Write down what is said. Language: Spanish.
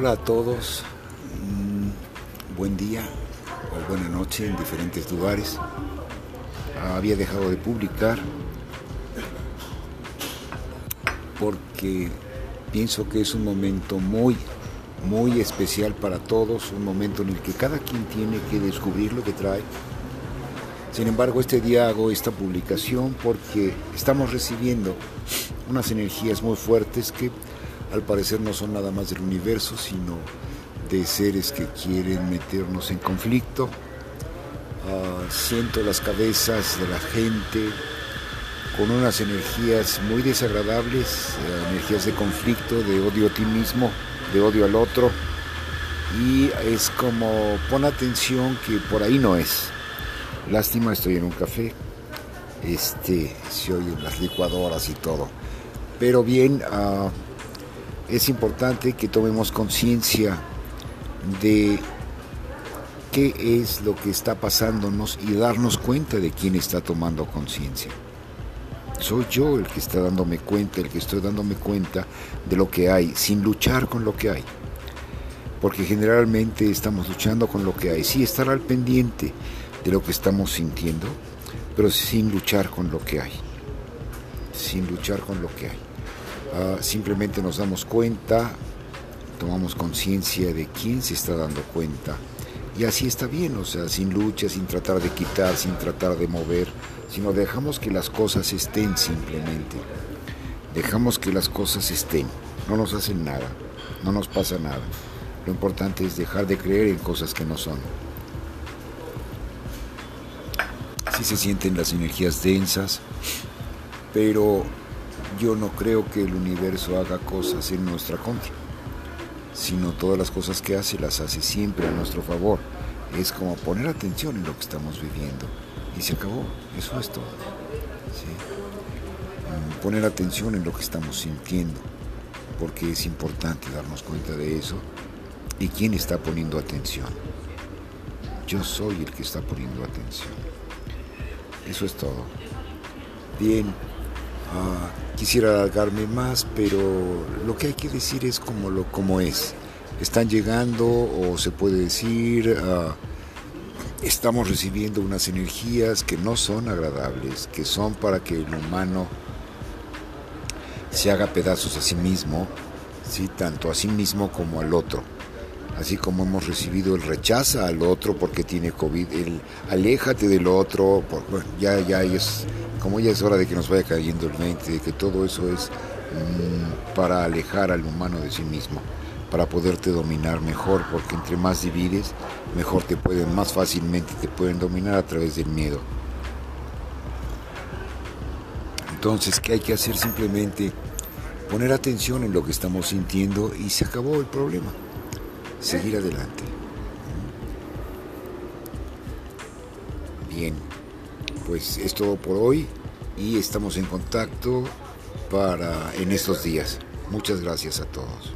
Hola a todos, mm, buen día o buena noche en diferentes lugares. Había dejado de publicar porque pienso que es un momento muy, muy especial para todos, un momento en el que cada quien tiene que descubrir lo que trae. Sin embargo, este día hago esta publicación porque estamos recibiendo unas energías muy fuertes que al parecer no son nada más del universo, sino de seres que quieren meternos en conflicto. Ah, siento las cabezas de la gente con unas energías muy desagradables, eh, energías de conflicto, de odio a ti mismo, de odio al otro. Y es como, pon atención que por ahí no es. Lástima, estoy en un café. Este, se oyen las licuadoras y todo. Pero bien, uh, es importante que tomemos conciencia de qué es lo que está pasándonos y darnos cuenta de quién está tomando conciencia. Soy yo el que está dándome cuenta, el que estoy dándome cuenta de lo que hay, sin luchar con lo que hay. Porque generalmente estamos luchando con lo que hay. Sí, estar al pendiente de lo que estamos sintiendo, pero sin luchar con lo que hay. Sin luchar con lo que hay. Ah, simplemente nos damos cuenta, tomamos conciencia de quién se está dando cuenta. Y así está bien, o sea, sin lucha, sin tratar de quitar, sin tratar de mover, sino dejamos que las cosas estén simplemente. Dejamos que las cosas estén, no nos hacen nada, no nos pasa nada. Lo importante es dejar de creer en cosas que no son. Sí se sienten las energías densas, pero yo no creo que el universo haga cosas en nuestra contra, sino todas las cosas que hace las hace siempre a nuestro favor. Es como poner atención en lo que estamos viviendo y se acabó, eso es todo. Mm, poner atención en lo que estamos sintiendo, porque es importante darnos cuenta de eso y quién está poniendo atención. Yo soy el que está poniendo atención. Eso es todo. Bien, uh, quisiera alargarme más, pero lo que hay que decir es como, lo, como es. Están llegando, o se puede decir, uh, estamos recibiendo unas energías que no son agradables, que son para que el humano se haga pedazos a sí mismo, ¿sí? tanto a sí mismo como al otro. Así como hemos recibido el rechaza al otro porque tiene COVID, el aléjate del otro, por, ya, ya es como ya es hora de que nos vaya cayendo el 20, de que todo eso es mmm, para alejar al humano de sí mismo, para poderte dominar mejor, porque entre más divides, mejor te pueden, más fácilmente te pueden dominar a través del miedo. Entonces, ¿qué hay que hacer? Simplemente poner atención en lo que estamos sintiendo y se acabó el problema. Seguir adelante. Bien pues es todo por hoy y estamos en contacto para en estos días. Muchas gracias a todos.